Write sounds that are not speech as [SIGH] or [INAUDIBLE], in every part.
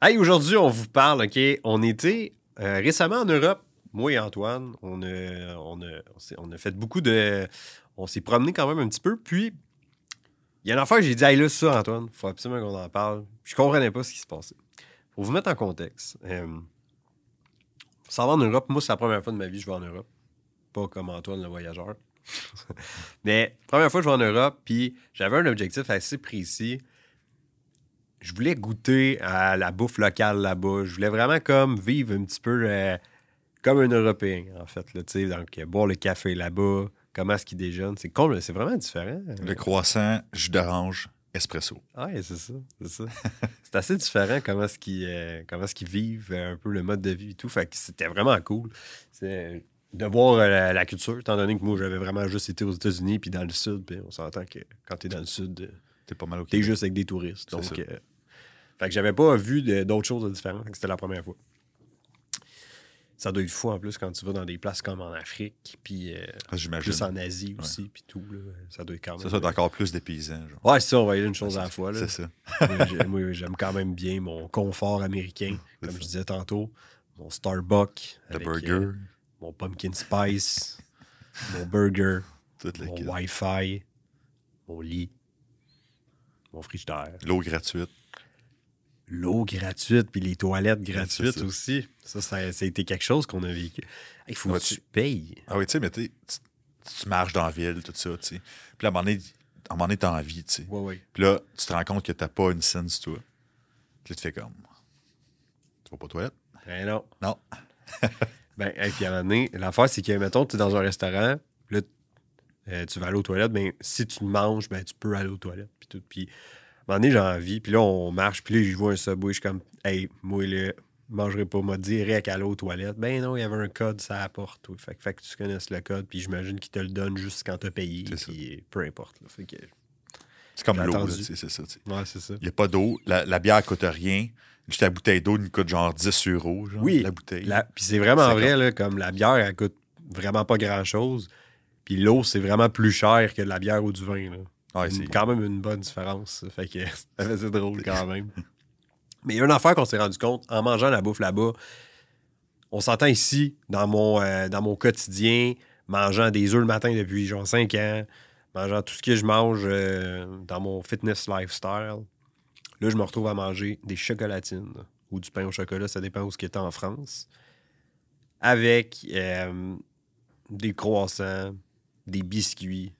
Hey, aujourd'hui, on vous parle, OK? On était euh, récemment en Europe, moi et Antoine. On on a, on a fait beaucoup de. On s'est promené quand même un petit peu. Puis, il y a une affaire j'ai dit, hey, là, ça, Antoine, faut absolument qu'on en parle. Je comprenais pas ce qui se passait. Pour vous mettre en contexte, euh, ça va en Europe. Moi, c'est la première fois de ma vie que je vais en Europe. Pas comme Antoine, le voyageur. [LAUGHS] Mais première fois que je vais en Europe, puis j'avais un objectif assez précis. Je voulais goûter à la bouffe locale là-bas. Je voulais vraiment comme vivre un petit peu euh, comme un Européen, en fait. Là, tu donc, euh, boire le café là-bas, comment est-ce qu'ils déjeunent. C'est con- c'est vraiment différent. Le croissant, jus d'orange, espresso. Ouais, c'est ça, c'est ça. [LAUGHS] c'est assez différent comment est-ce qu'ils euh, vivent euh, un peu le mode de vie et tout. Fait que c'était vraiment cool. C'est de voir euh, la, la culture, étant donné que moi j'avais vraiment juste été aux États-Unis puis dans le sud, puis on s'entend que quand t'es dans le sud, euh, T'es pas mal au t'es juste avec des touristes. Donc, euh, fait que j'avais pas vu d'autres choses différentes. C'était la première fois. Ça doit être fou en plus quand tu vas dans des places comme en Afrique, puis euh, Ah, plus en Asie aussi, puis tout. là. ça doit être quand même. Ça, ça doit être encore plus des paysans. Genre. Ouais, c'est ça, on va y aller une chose à la fois. C'est ça. [LAUGHS] Moi, j'ai- moi, j'aime quand même bien mon confort américain, comme ça. je disais tantôt. Mon Starbucks. Le avec, burger, euh, mon pumpkin spice. mon burger. toute Mon. Wi-Fi. Mon lit. Mon frigidaire. L'eau gratuite. L'eau gratuite, puis les toilettes gratuites ça. aussi. Ça, ça, ça a été quelque chose qu'on a vécu. Il faut que tu tu- payes. Ah oui, tu sais, mais t'es- tu, tu marches dans la ville, tout ça, tu sais. Puis là, à un moment donné, à un moment donné, t'as envie, tu sais. Ouais, ouais. Puis là, tu te rends compte que t'as pas une scène sur toi. Puis là, tu fais comme. Tu vas pas aux toilettes? Ben non. Non. Ben, et puis à un moment donné, l'affaire, c'est que, mettons, tu es dans un restaurant, là, euh, tu vas aller aux toilettes, ben, si tu manges, ben, tu peux aller aux toilettes. Puis tout. Puis, à un moment donné, j'ai envie. Puis là, on marche. Puis là, je vois un subway. Je suis comme, hey, moi, là, je mangerai pas, moi, direct à aller aux toilettes. Ben non, il y avait un code, ça apporte. oui. Fait, que- fait que tu connaisses le code. Puis j'imagine qu'il te le donne juste quand tu as payé. Puis peu importe. là. Fait que, C'est comme l'eau, c'est ça, ouais, c'est ça. Il n'y a pas d'eau. La, la bière coûte rien. Juste la bouteille d'eau, elle coûte genre 10 euros, genre, Oui. la bouteille. Puis c'est vraiment vrai, là, comme la bière, elle coûte vraiment pas grand-chose. Puis l'eau, c'est vraiment plus cher que de la bière ou du vin. Là. Ouais, c'est- quand même une bonne différence. ça. Fait que [LAUGHS] ça faisait drôle quand [LAUGHS] même. Mais il y a une affaire qu'on s'est rendu compte en mangeant la bouffe là-bas. On s'entend ici, dans mon, euh, dans mon quotidien, mangeant des œufs le matin depuis genre 5 ans, mangeant tout ce que je mange euh, dans mon fitness lifestyle. Là, je me retrouve à manger des chocolatines ou du pain au chocolat, ça dépend où ce qui est en France. Avec euh, des croissants, des biscuits,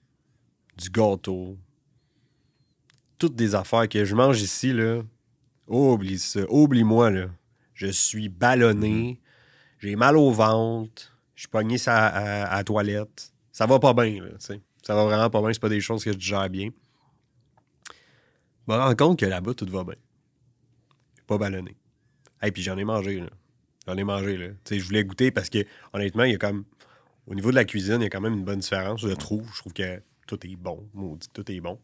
du gâteau, toutes des affaires que je mange ici, là. Oublie ça. Oublie-moi, là. Je suis ballonné. J'ai mal au ventre. Je suis pogné ça à, à la toilette. Ça va pas bien, là. Ça va vraiment pas bien. C'est pas des choses que je gère bien. Je me rends compte que là-bas, tout va bien. Pas ballonné. Et puis j'en ai mangé, là. J'en ai mangé, là. Tu sais, je voulais goûter parce que, honnêtement, il y a comme... Au niveau de la cuisine, il y a quand même une bonne différence, je trouve. Je trouve que tout est bon. Maudit, tout est bon.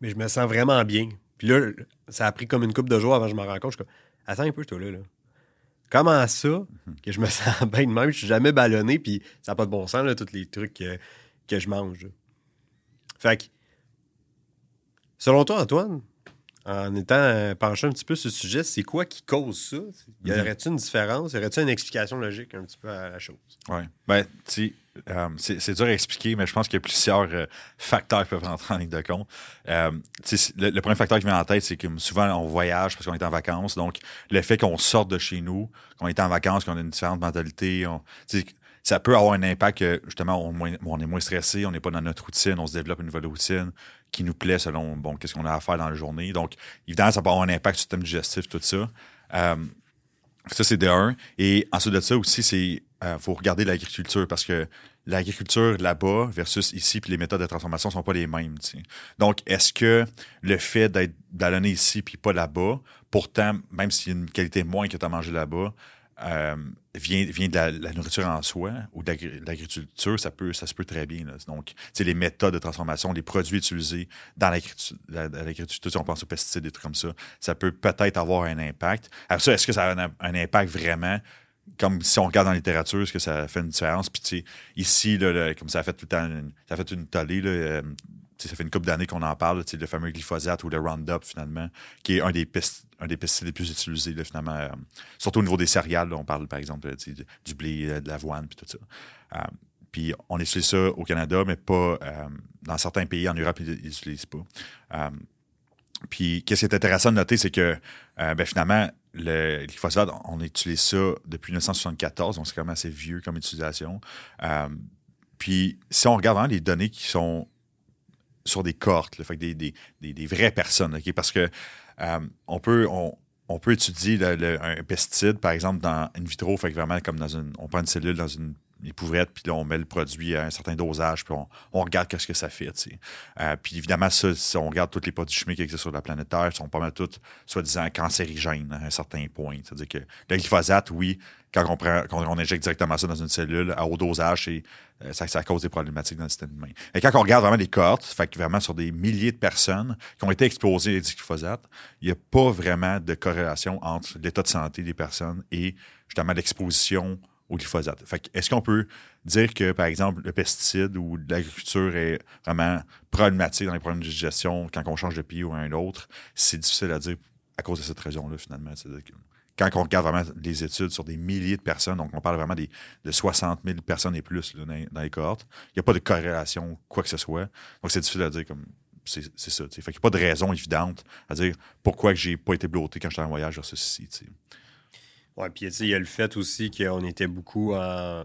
Mais je me sens vraiment bien. Puis là, ça a pris comme une couple de jours avant que je me rende compte. Je suis comme, attends un peu, toi, là. là. Comment ça que je me [LAUGHS] sens bien de même? Je suis jamais ballonné, puis ça n'a pas de bon sens, là, tous les trucs que, que je mange. Fait que, selon toi, Antoine, en étant euh, penché un petit peu sur le sujet, c'est quoi qui cause ça? Y aurait-il une différence? Y aurait-il une explication logique un petit peu à la chose? Ouais. Ben, tu sais, euh, c'est c'est dur à expliquer, mais je pense qu'il y a plusieurs euh, facteurs qui peuvent rentrer en ligne de compte. Euh, le, le premier facteur qui vient en tête, c'est que souvent, on voyage parce qu'on est en vacances. Donc, le fait qu'on sorte de chez nous, qu'on est en vacances, qu'on a une différente mentalité, on- ça peut avoir un impact que, justement, on, est moins stressé, on n'est pas dans notre routine, on se développe une nouvelle routine qui nous plaît selon, bon, qu'est-ce qu'on a à faire dans la journée. Donc, évidemment, ça peut avoir un impact sur le système digestif, tout ça. Euh, ça, c'est de un. Et ensuite de ça aussi, c'est euh, faut regarder l'agriculture parce que l'agriculture là-bas versus ici, puis les méthodes de transformation sont pas les mêmes. Donc, est-ce que le fait d'être ici puis pas là-bas, pourtant, même s'il y a une qualité moins que tu as mangé là-bas, euh, vient, vient de la, nourriture en soi ou de l'agri- de l'agriculture, ça peut, ça se peut très bien. là. Donc, les méthodes de transformation, les produits utilisés dans l'agriculture, la- la- l'agriculture, si on pense aux pesticides, des trucs comme ça, ça peut peut-être avoir un impact. Après ça, est-ce que ça a un, impact vraiment? Comme si on regarde dans la littérature, est-ce que ça fait une différence? Puis, tu sais, ici, là, le- comme ça a fait tout le temps, une- ça a fait une tollée, là, euh, ça fait une couple d'années qu'on en parle, le fameux glyphosate ou le Roundup, finalement, qui est un des, pesticides les plus utilisés, finalement, euh, surtout au niveau des céréales. on parle, par exemple, du blé, euh, de l'avoine, puis tout ça. Euh, puis on utilise ça au Canada, mais pas dans certains pays en Europe, ils n'utilisent pas. puis qu'est-ce qui est intéressant de noter, c'est que ben, finalement, le glyphosate, on utilise ça depuis 1974, donc c'est quand même assez vieux comme utilisation. puis si on regarde les données qui sont sur des cohortes, fait des, vraies personnes. Parce que euh, on, peut, étudier un pesticide, par exemple, dans in vitro, vraiment comme dans une. On prend une cellule dans une épouvette, puis là, on met le produit à un certain dosage, puis on, regarde qu'est-ce que ça fait. Euh, puis évidemment, ça, si on regarde tous les produits chimiques qui existent sur la planète Terre, ils sont pas mal tous, soi-disant, cancérigènes à un certain point. C'est-à-dire que le glyphosate, oui, quand on, prend, quand on injecte directement ça dans une cellule à haut dosage, euh, ça, ça, cause des problématiques dans le système humain. Et quand on regarde vraiment les cohortes, fait que vraiment sur des milliers de personnes qui ont été exposées à du glyphosate, il n'y a pas vraiment de corrélation entre l'état de santé des personnes et justement l'exposition au glyphosate. est-ce qu'on peut dire que, par exemple, le pesticide ou l'agriculture est vraiment problématique dans les problèmes de digestion quand on change de pays ou un autre? C'est difficile à dire à cause de cette raison-là, finalement. quand on regarde vraiment les études sur des milliers de personnes, donc on parle vraiment des, de 60 000 personnes et plus dans, les cohortes, il n'y a pas de corrélation, quoi que ce soit. Donc, c'est difficile à dire comme c'est ça. Fait qu'il n'y a pas de raison évidente à dire pourquoi je n'ai pas été bloqué quand j'étais en voyage vers ceci. Ouais, puis il y a le fait aussi qu'on était beaucoup en.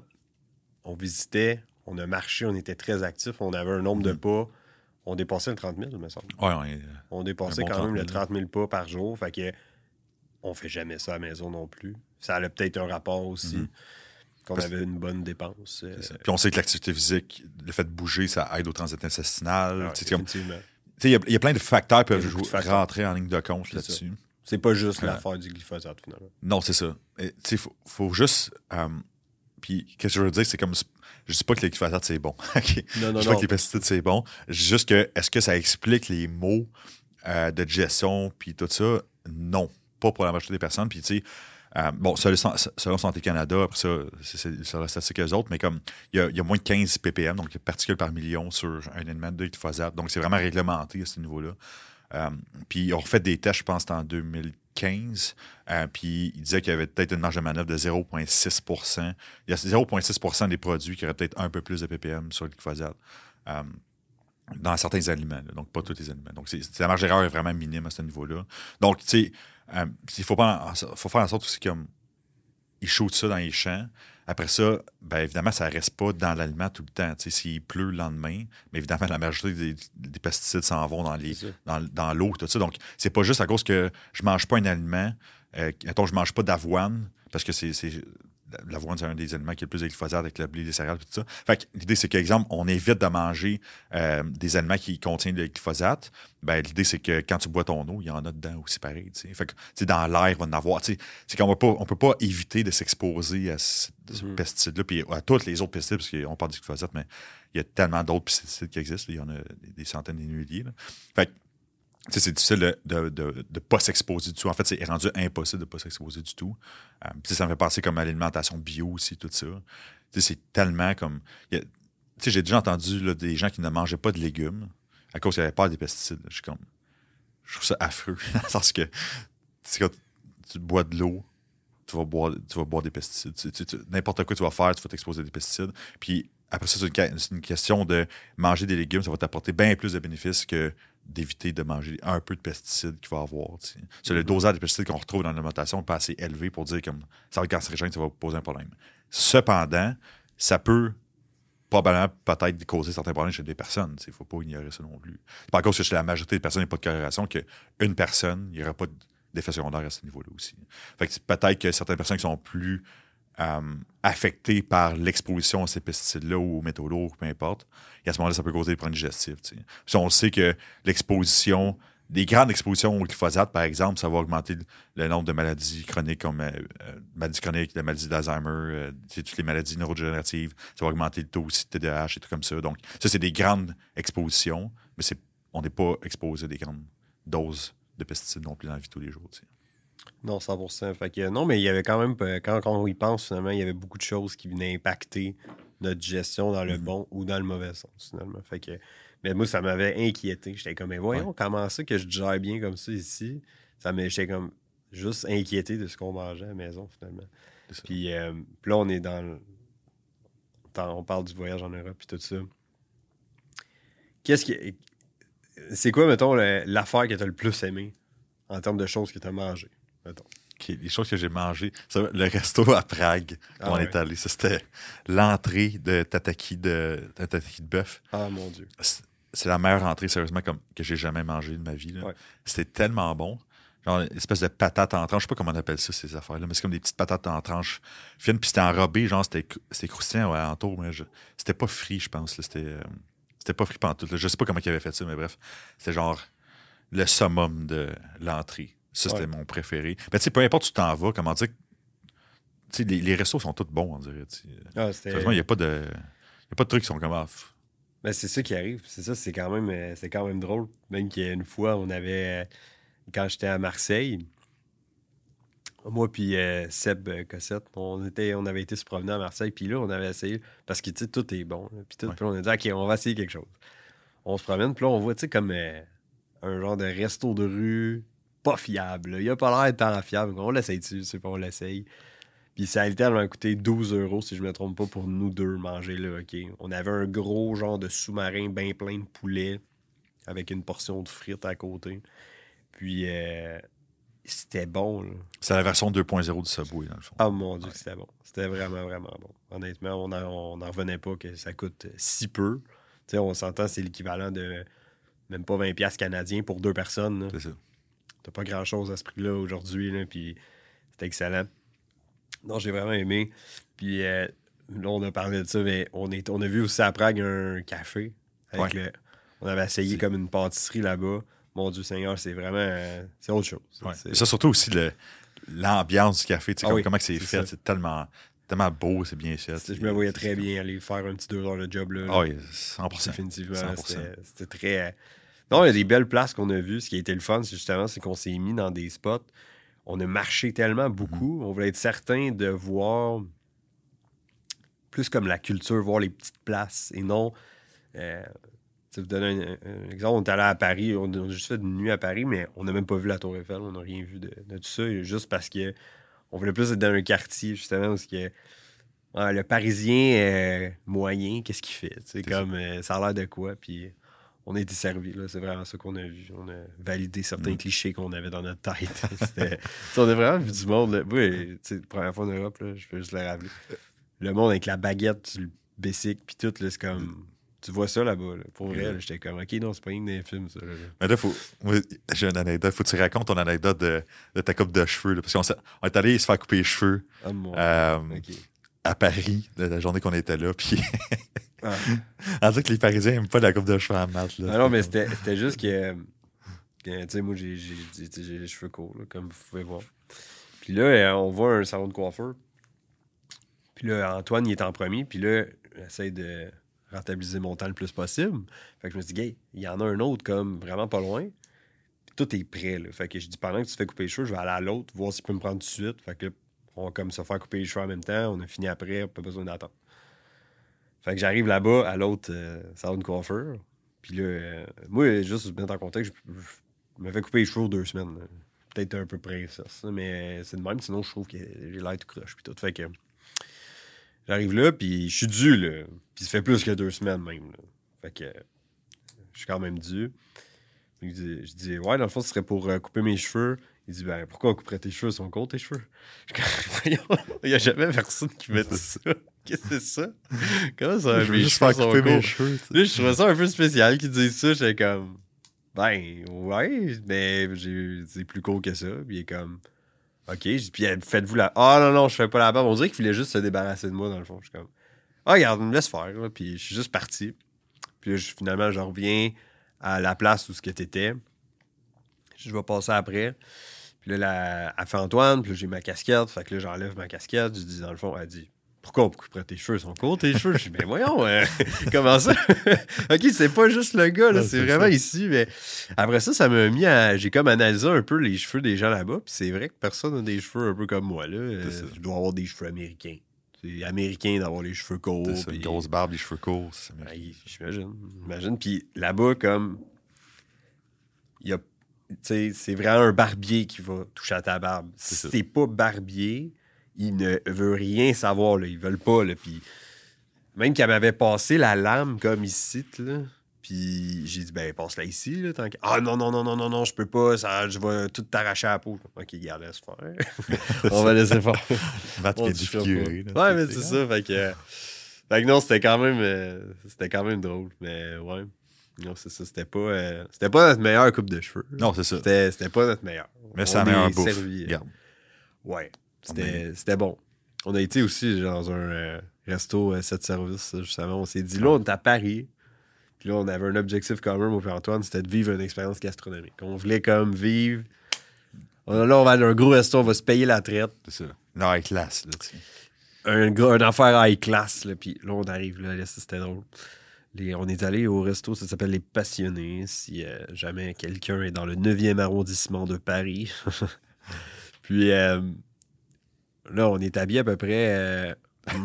On visitait, on a marché, on était très actifs, on avait un nombre de mm-hmm. pas. On dépassait le 30 000, me semble. Ouais, on, dépassait quand même le 30 000 pas par jour. Fait que on fait jamais ça à la maison non plus. Ça a peut-être un rapport aussi. Mm-hmm. Qu'on avait une bonne dépense. Euh, puis on sait que l'activité physique, le fait de bouger, ça aide au transit intestinal. il y, a plein de facteurs qui peuvent rentrer en ligne de compte là-dessus. C'est pas juste l'affaire du glyphosate, finalement. Non, c'est ça. Il faut, faut, juste. Euh, puis, qu'est-ce que je veux dire, c'est comme. Je dis pas que le glyphosate, c'est bon. [LAUGHS] Non, non, je dis pas que les pesticides, c'est bon. Je dis juste que, est-ce que ça explique les mots euh, de gestion, puis tout ça? Non. Pas pour la majorité des personnes. Puis, tu sais, euh, bon, selon, Santé Canada, après ça, c'est sur la statistique eux autres, mais comme il y, a, moins de 15 ppm, donc particules par million sur un élément de glyphosate. Donc, c'est vraiment réglementé à ce niveau-là. Euh, puis ils ont refait des tests, je pense, en 2015. Euh, puis ils disaient qu'il y avait peut-être une marge de manœuvre de 0,6% Il y a 0,6% des produits qui auraient peut-être un peu plus de ppm sur le glyphosate. Euh, dans certains aliments, donc pas tous les aliments. Donc, la marge d'erreur est vraiment minime à ce niveau-là. Donc, tu sais, il faut, faut faire en sorte aussi comme ils shootent ça dans les champs. Après ça, bien évidemment, ça ne reste pas dans l'aliment tout le temps. S'il pleut le lendemain, mais évidemment, la majorité des, pesticides s'en vont dans, les, dans, dans l'eau, tout ça. Donc, c'est pas juste à cause que je mange pas un aliment, euh, attends, je mange pas d'avoine, parce que c'est l'avoine, c'est un des aliments qui est le plus glyphosate avec le blé, les céréales, tout ça. Fait l'idée, c'est qu'exemple, on évite de manger euh, des aliments qui contiennent le glyphosate. Ben, l'idée, c'est que quand tu bois ton eau, il y en a dedans aussi pareil. Fait que, dans l'air, il va en avoir. C'est qu'on ne peut pas éviter de s'exposer à ce, mm-hmm. pesticide-là, puis à tous les autres pesticides, parce qu'on parle du glyphosate, mais il y a tellement d'autres pesticides qui existent. Il y en a des centaines, des milliers. Fait c'est difficile de ne pas s'exposer du tout. En fait, c'est rendu impossible de ne pas s'exposer du tout. Euh, ça me fait penser comme à l'alimentation bio aussi, tout ça. C'est tellement comme. J'ai déjà entendu des gens qui ne mangeaient pas de légumes à cause qu'il n'y avait pas des pesticides. Je comme. Je trouve ça affreux. [LAUGHS] Parce que tu bois de l'eau, tu vas boire, tu vas boire des pesticides. N'importe quoi tu vas faire, tu vas t'exposer à des pesticides. Puis après ça, c'est une, question de manger des légumes, ça va t'apporter bien plus de bénéfices que d'éviter de manger un peu de pesticides qu'il va avoir. C'est le mm-hmm. dosage de pesticides qu'on retrouve dans l'alimentation n'est pas assez élevé pour dire comme ça va être cancérigène, ça va poser un problème. Cependant, ça peut probablement peut-être causer certains problèmes chez des personnes. Il ne faut pas ignorer ça non plus. C'est pas à cause que chez la majorité des personnes, il n'y a pas de corrélation qu'une personne, il n'y aura pas d'effet secondaire à ce niveau-là aussi. Fait peut-être que certaines personnes qui sont plus euh, affectés par l'exposition à ces pesticides-là ou aux métaux lourds, peu importe. Et à ce moment-là, ça peut causer des problèmes digestifs. Si on sait que l'exposition, des grandes expositions au glyphosate, par exemple, ça va augmenter le nombre de maladies chroniques comme euh, euh, maladies chroniques, la maladie d'Alzheimer, toutes les maladies neurodégénératives. Ça va augmenter le taux aussi de TDAH et tout comme ça. Donc, ça, c'est des grandes expositions, mais on n'est pas exposé à des grandes doses de pesticides non plus dans la vie tous les jours. Non, 100 fait que, Non, mais il y avait quand même, quand, on y pense, finalement, il y avait beaucoup de choses qui venaient impacter notre gestion dans le mm-hmm. bon ou dans le mauvais sens, finalement. Fait que, Mais moi, ça m'avait inquiété. J'étais comme, mais voyons, comment ça que je gère bien comme ça ici? Ça j'étais comme juste inquiété de ce qu'on mangeait à la maison, finalement. Puis, euh, puis là, on est dans, le- dans- On parle du voyage en Europe, puis tout ça. Qu'est-ce qui. C'est quoi, mettons, l'affaire que tu as le plus aimé en termes de choses que tu as mangées? Mettons. Les choses que j'ai mangées. Ça, le resto à Prague, quand Ah on ouais. est allé, c'était l'entrée de tataki de, tataki de bœuf. Ah, mon Dieu. C'est la meilleure entrée, sérieusement, comme, que j'ai jamais mangé de ma vie. Ouais. C'était tellement bon. Genre, une espèce de patate en tranche. Je sais pas comment on appelle ça, ces affaires-là, mais c'est comme des petites patates en tranche fines. Puis c'était enrobé, genre, c'était cr- c'était croustillant ouais, alentour, mais je- c'était pas frit, je pense. C'était euh, pas frit pantoute. là. Je sais pas comment il avait fait ça, mais bref. C'était genre le summum de l'entrée. Ça, c'était Ouais. mon préféré. Mais tu sais, peu importe où tu t'en vas, comment dire, tu sais, les, les restos sont tous bons, on dirait. Ah. Sérieusement, il n'y a pas de. Il y a pas de trucs qui sont comme ah, f- Ben, c'est ça qui arrive. C'est ça, c'est quand même euh, c'est quand même drôle. Même qu'il y a une fois, on avait. euh, Quand j'étais à Marseille, moi puis euh, Seb Cossette, on, était, on avait été se promener à Marseille, puis là, on avait essayé. Parce que, tu sais, tout est bon. puis tout, Ouais. on a dit, OK, on va essayer quelque chose. On se promène, puis là, on voit, tu sais, comme euh, un genre de resto de rue pas fiable. là. Il a pas l'air tant fiable. On l'essaye-tu? C'est pas, on l'essaye. Puis ça a littéralement coûté 12 euros, si je me trompe pas, pour nous deux manger là, OK? On avait un gros genre de sous-marin bien plein de poulet avec une portion de frites à côté. Puis euh, c'était bon, là. C'est la version 2.0 du Subway, dans le fond. Ah mon Dieu, c'était bon. C'était vraiment, vraiment bon. Honnêtement, on n'en revenait pas que ça coûte si peu. Tu sais, on s'entend, c'est l'équivalent de même pas 20$ piastres canadiens pour deux personnes. C'est ça. T'as pas grand chose à ce prix-là aujourd'hui, là, puis c'était excellent. Non, j'ai vraiment aimé. Puis euh, là, on a parlé de ça, mais on, est, on a vu aussi à Prague un café. Avec Ouais. le, on avait essayé C'est- comme une pâtisserie là-bas. Mon Dieu Seigneur, c'est vraiment. euh, c'est autre chose. Ouais. C'est- Ça, surtout aussi le- l'ambiance du café, tu sais, Ah comme- oui, comment c'est c'est fait, c'est tellement, tellement beau, c'est bien fait. c'est- je me voyais très bien aller faire un petit deux heures de job là. Ah oui, 100%. Définitivement. 100%. C'était c'était très. Non, il y a des belles places qu'on a vues. Ce qui a été le fun, c'est justement, c'est qu'on s'est mis dans des spots. On a marché tellement beaucoup. On voulait être certain de voir plus comme la culture, voir les petites places et non. Euh, vous donner un, un exemple, on est allé à Paris, on a juste fait une nuit à Paris, mais on n'a même pas vu la Tour Eiffel, on n'a rien vu de, de tout ça, juste parce que on voulait plus être dans un quartier, justement, parce que ah, le Parisien euh, moyen, qu'est-ce qu'il fait? C'est comme euh, ça a l'air de quoi? Puis on a été servi. C'est vraiment ça qu'on a vu. On a validé certains Mm. clichés qu'on avait dans notre tête. [LAUGHS] [LAUGHS] On a vraiment vu du monde. Là. Oui, première fois en Europe, là, je peux juste le rappeler. Le monde avec la baguette, le basic, puis tout, c'est comme. Tu vois ça là-bas, là. Pour vrai, Mm. j'étais comme, OK, non, c'est pas une des films, ça. là. Mais là, faut, j'ai une anecdote. Faut que tu racontes ton anecdote de, de ta coupe de cheveux. là, parce qu'on est allé se faire couper les cheveux Ah, mon. euh, à Paris, la journée qu'on était là. Puis [LAUGHS] Ah. dit que les Parisiens n'aiment pas la coupe de cheveux à mat. Là, Ah non, mais c'était juste que, tu sais, moi, j'ai les cheveux courts, comme vous pouvez voir. Puis là, euh, on voit un salon de coiffeur. Puis là, Antoine, il est en premier. Puis là, j'essaie de rentabiliser mon temps le plus possible. Fait que je me dis, gay, il y en a un autre, comme, vraiment pas loin. Puis tout est prêt, là. Fait que je dis, pendant que tu fais couper les cheveux, je vais aller à l'autre, voir s'il peut me prendre tout de suite. Fait que là, on va comme se faire couper les cheveux en même temps. On a fini après, pas besoin d'attendre. Fait que j'arrive là-bas à l'autre euh, salon de coiffeur. Puis là, euh, moi, juste pour mettre en contexte, je, je me fais couper les cheveux deux semaines. Peut-être un peu princesse, mais c'est de même. Sinon, je trouve que j'ai l'air tout croche. Puis tout. Fait que j'arrive là, puis je suis dû, là. Puis ça fait plus que deux semaines même. là. Fait que je suis quand même dû. Dit- je dis, ouais, dans le fond, ce serait pour euh, couper mes cheveux. Il dit, ben, pourquoi on couperait tes cheveux? Sont courts, tes cheveux? Je [LAUGHS] il n'y a jamais personne qui dit ça. Qu'est-ce que c'est ça? Comment ça, je mes juste faire couper mes cheveux. Là, je trouvais ça un peu spécial qu'ils disent ça. J'étais comme, ben, ouais, mais c'est plus court que ça. Puis il est comme, ok. Puis faites-vous la. Ah non, non, je fais pas la barbe. On dirait qu'il voulait juste se débarrasser de moi, dans le fond. Je suis comme, ah, regarde, me laisse faire. là. Puis je suis juste parti. Puis là, je- finalement, je reviens à la place où ce que t'étais. Je vais passer après. Puis là, la, elle fait Antoine, puis là, j'ai ma casquette. Fait que là, j'enlève ma casquette. Je dis, dans le fond, elle dit, pourquoi on couperait tes cheveux? Ils sont courts, tes cheveux? Je dis, ben voyons, euh, [LAUGHS] comment ça? [LAUGHS] ok, c'est pas juste le gars, là, c'est vraiment ça. ici. Mais après ça, ça m'a mis à. J'ai comme analysé un peu les cheveux des gens là-bas. Puis c'est vrai que personne n'a des cheveux un peu comme moi, là. Euh, je dois avoir des cheveux américains. c'est américain d'avoir les cheveux courts. C'est une grosse barbe, les cheveux courts. Ben. J'imagine. J'imagine. Puis là-bas, comme. Il y a. C'est vraiment un barbier qui va toucher à ta barbe. Si t'es pas barbier, il ne veut rien savoir. Là. Ils veulent pas. Là. Puis même qu'elle m'avait passé la lame comme ici, là. Puis j'ai dit, ben, passe-la ici, là. Tant que... Ah non, non, non, non, non, non, je peux pas. Ça, je vais tout t'arracher à la peau. Ok, garde, laisse faire. [LAUGHS] On va laisser faire. [LAUGHS] Défiguré. pas. là, Ouais, mais c'est ça. Fait que, euh, fait que non, c'était quand même euh, c'était quand même drôle. Mais ouais. Non, c'est ça. C'était pas, euh, c'était pas notre meilleure coupe de cheveux. Non, c'est ça. C'était, c'était pas notre meilleure. Mais c'est la meilleure bouffe. servi, euh. Ouais. C'était, c'était bon. On a été aussi dans un euh, resto euh, 7 services, justement. On s'est dit, là, on est à Paris. Puis là, on avait un objectif commun, mon père Antoine, c'était de vivre une expérience gastronomique. On voulait comme vivre. Là, on va aller à un gros resto, on va se payer la traite. C'est ça. Non, avec classe, là, tu un une affaire high class. Là, puis là, on arrive, là, là, c'était drôle. Les- on est allé au resto, ça s'appelle Les Passionnés. Si euh, jamais quelqu'un est dans le 9e arrondissement de Paris. [LAUGHS] puis euh, là, on est habillé à peu près. euh,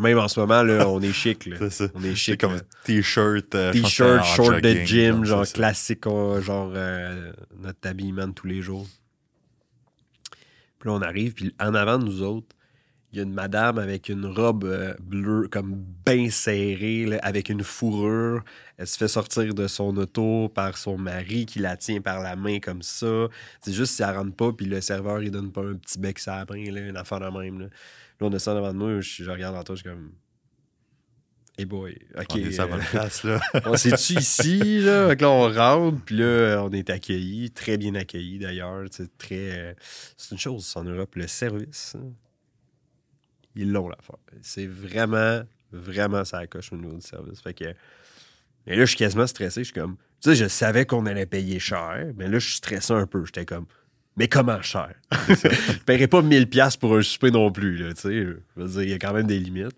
même en ce moment, là, on est chic. Là. [LAUGHS] C'est ça. On est C'est chic. comme là. t-shirt. euh, T-shirt, short de gym, genre classique, genre euh, notre habillement de tous les jours. Puis là, on arrive, puis en avant de nous autres, il y a une madame avec une robe euh, bleue, comme bien serrée, là, avec une fourrure. Elle se fait sortir de son auto par son mari qui la tient par la main comme ça. C'est juste si elle rentre pas, puis le serveur, il donne pas un petit bec sur la main, là, une affaire de même. Là, Là, on descend devant de moi, je, je regarde en toi, je suis comme. Hey boy, ok. On est à la bonne euh, place, là. [LAUGHS] on s'est-tu ici, là? On rentre, puis là, on est accueillis, très bien accueillis d'ailleurs. C'est très. euh, C'est une chose en Europe, le service. hein. Ils l'ont l'affaire. C'est vraiment, vraiment ça coche au niveau du service. Fait que. Et là, je suis quasiment stressé. Je suis comme. Tu sais, je savais qu'on allait payer cher, mais là, je suis stressé un peu. J'étais comme. Mais comment cher? [LAUGHS] je paierais pas 1000$ piastres pour un souper non plus, là, tu sais. Je veux dire, il y a quand même des limites.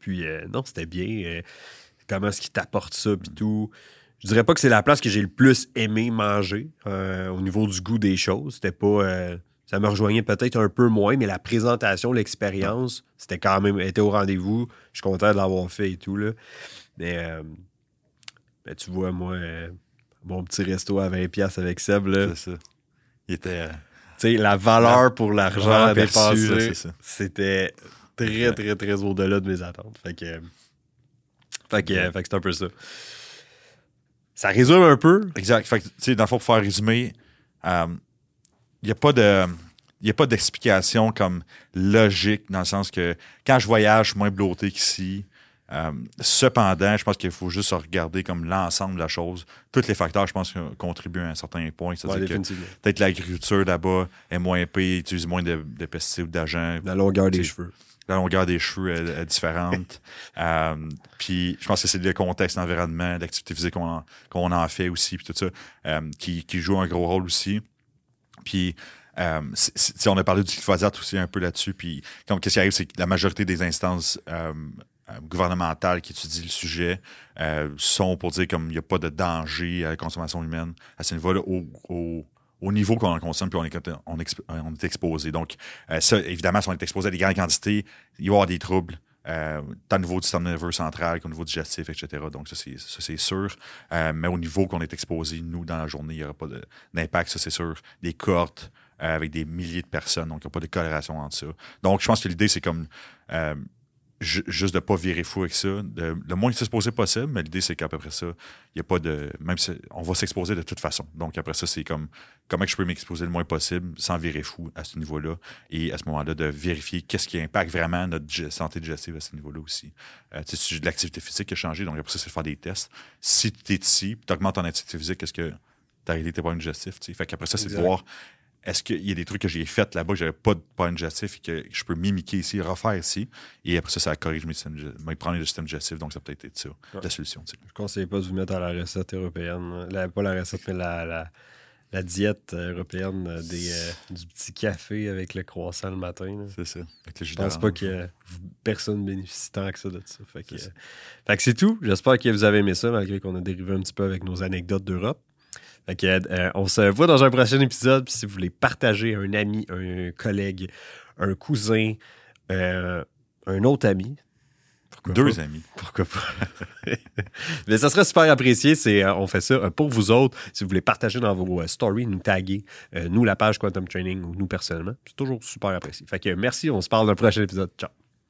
Puis, euh, non, c'était bien. euh, comment est-ce qu'ils t'apportent ça, puis tout. Je dirais pas que c'est la place que j'ai le plus aimé manger euh, au niveau du goût des choses. C'était pas. Ça me rejoignait peut-être un peu moins, mais la présentation, l'expérience, c'était quand même était au rendez-vous. Je suis content de l'avoir fait et tout. Là. Mais, euh, mais tu vois, moi, euh, mon petit resto à 20$ avec Seb, là, C'est ça. Il était. euh, tu sais, la valeur pour l'argent ça. c'était très, très, très au-delà de mes attentes. Fait que, fait que, que c'est un peu ça. Ça résume un peu. Exact. Fait que, tu sais, dans le fond, pour faire résumer, il n'y a pas de. Il n'y a pas d'explication comme logique dans le sens que quand je voyage, je suis moins bloqué qu'ici. Euh, cependant, je pense qu'il faut juste regarder comme l'ensemble de la chose. Tous les facteurs, je pense, contribuent à un certain point. Ouais, C'est-à-dire que peut-être l'agriculture là-bas est moins épais, utilise moins de, de pesticides ou d'agents. La longueur des cheveux. la longueur des cheveux est, est différente. [LAUGHS] Euh, puis je pense que c'est le contexte, l'environnement, l'activité physique qu'on en, en fait aussi, puis tout ça, euh, qui, qui joue un gros rôle aussi. Puis euh, on a parlé du glyphosate aussi un peu là-dessus. Puis qu'est-ce qui arrive, c'est que la majorité des instances euh, euh, gouvernementales qui étudient le sujet sont pour dire comme il n'y a pas de danger à la consommation humaine à ce niveau-là au, au- au niveau qu'on en consomme puis on est, on, est exposé. Donc, ça, évidemment, si on est exposé à des grandes quantités, il va y avoir des troubles. Euh, tant au niveau du système nerveux central qu'au niveau digestif, etc. Donc, ça, c'est, sûr. Euh, mais au niveau qu'on est exposé, nous, dans la journée, il n'y aura pas d'impact, ça, c'est sûr. Des cohortes euh, avec des milliers de personnes, donc il n'y a pas de corrélation entre ça. Donc, je pense que l'idée, c'est comme juste de ne pas virer fou avec ça. De- le moins s'exposer possible, mais l'idée, c'est qu'à peu près ça, il n'y a pas de. Même si on va s'exposer de toute façon. Donc, après ça, c'est comme comment que je peux m'exposer le moins possible sans virer fou à ce niveau-là et à ce moment-là de vérifier qu'est-ce qui impacte vraiment notre santé digestive à ce niveau-là aussi. Euh, tu sais, l'activité physique qui a changé, donc après ça, c'est de faire des tests. Si tu es ici, tu augmentes ton activité physique, est-ce que tu as arrêté tes problèmes digestifs? tu sais? Fait qu'après ça, c'est de voir est-ce qu'il y a des trucs que j'ai fait là-bas que j'avais pas de problème digestif et que je peux mimiquer ici, refaire ici? Et après ça, ça corrige mes, systèmes mes problèmes de système digestif. Donc, ça peut être ça, Ouais. la solution. Je conseille pas de vous mettre à la recette européenne. La- pas la recette, mais la, la, la diète européenne des, euh, du petit café avec le croissant le matin. C'est ça. Avec le Je pense pas que euh, personne bénéficie tant que ça de ça. Fait que, C'est ça. euh, fait que c'est tout. J'espère que vous avez aimé ça, malgré qu'on a dérivé un petit peu avec nos anecdotes d'Europe. Que, euh, on se voit dans un prochain épisode. Puis si vous voulez partager un ami, un collègue, un cousin, euh, un autre ami. Pourquoi Deux pas? amis. Pourquoi pas? [LAUGHS] Mais ça serait super apprécié. C'est, euh, on fait ça euh, pour vous autres. Si vous voulez partager dans vos euh, stories, nous taguer, nous, la page Quantum Training ou nous personnellement. C'est toujours super apprécié. Fait que merci. On se parle dans le prochain épisode. Ciao.